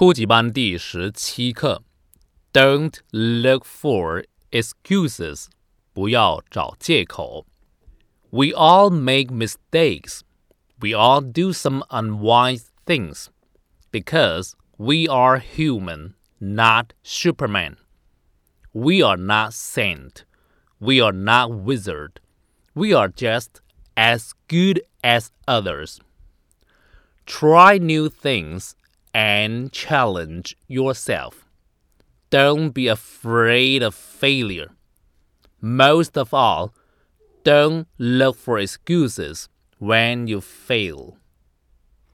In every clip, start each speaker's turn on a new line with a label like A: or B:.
A: 初级班第十七课，Don't look for excuses，不要找借口。We all make mistakes. We all do some unwise things because we are human, not Superman. We are not saint. We are not wizard. We are just as good as others. Try new things and challenge yourself. Don't be afraid of failure. Most of all, don't look for excuses when you fail.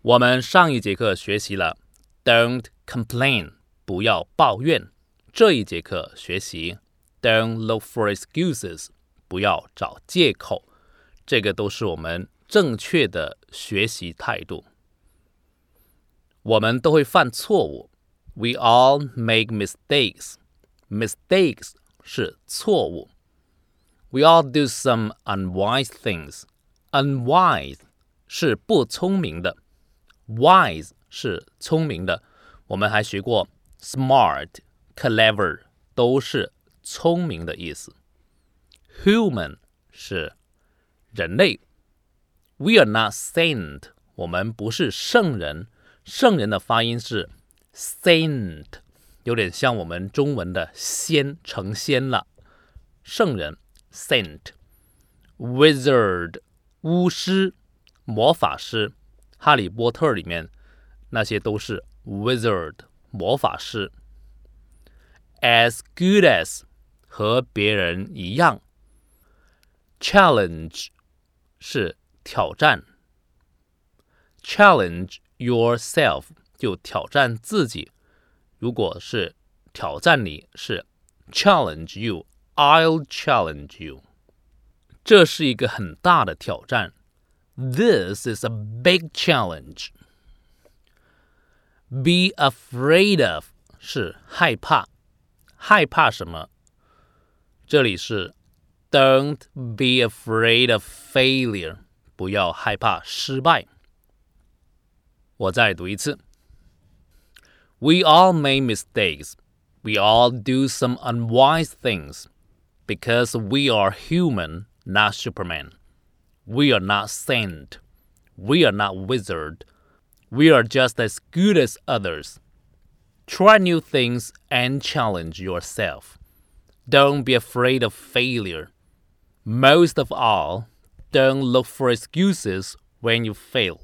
A: 我们上一节课学习了 "Don't complain"，不要抱怨。这一节课学习 "Don't look for excuses"，不要找借口。这个都是我们正确的学习态度。 我们都会犯错误，We all make mistakes. Mistakes 是错误。We all do some unwise things. Unwise 是不聪明的，wise 是聪明的。我们还学过 smart、clever 都是聪明的意思。Human 是人类。We are not saint. 我们不是圣人。 圣人的发音是 saint，有点像我们中文的仙，成仙了。圣人 saint，wizard 巫师、魔法师，哈利波特里面那些都是 wizard 魔法师。as good as 和别人一样。challenge 是挑战。challenge yourself 就挑战自己，如果是挑战你，是 challenge you，I'll challenge you。这是一个很大的挑战，This is a big challenge。Be afraid of 是害怕，害怕什么？这里是 Don't be afraid of failure，不要害怕失败。 我再读一次。We all make mistakes. We all do some unwise things because we are human, not Superman. We are not saint. We are not wizard. We are just as good as others. Try new things and challenge yourself. Don't be afraid of failure. Most of all, don't look for excuses when you fail.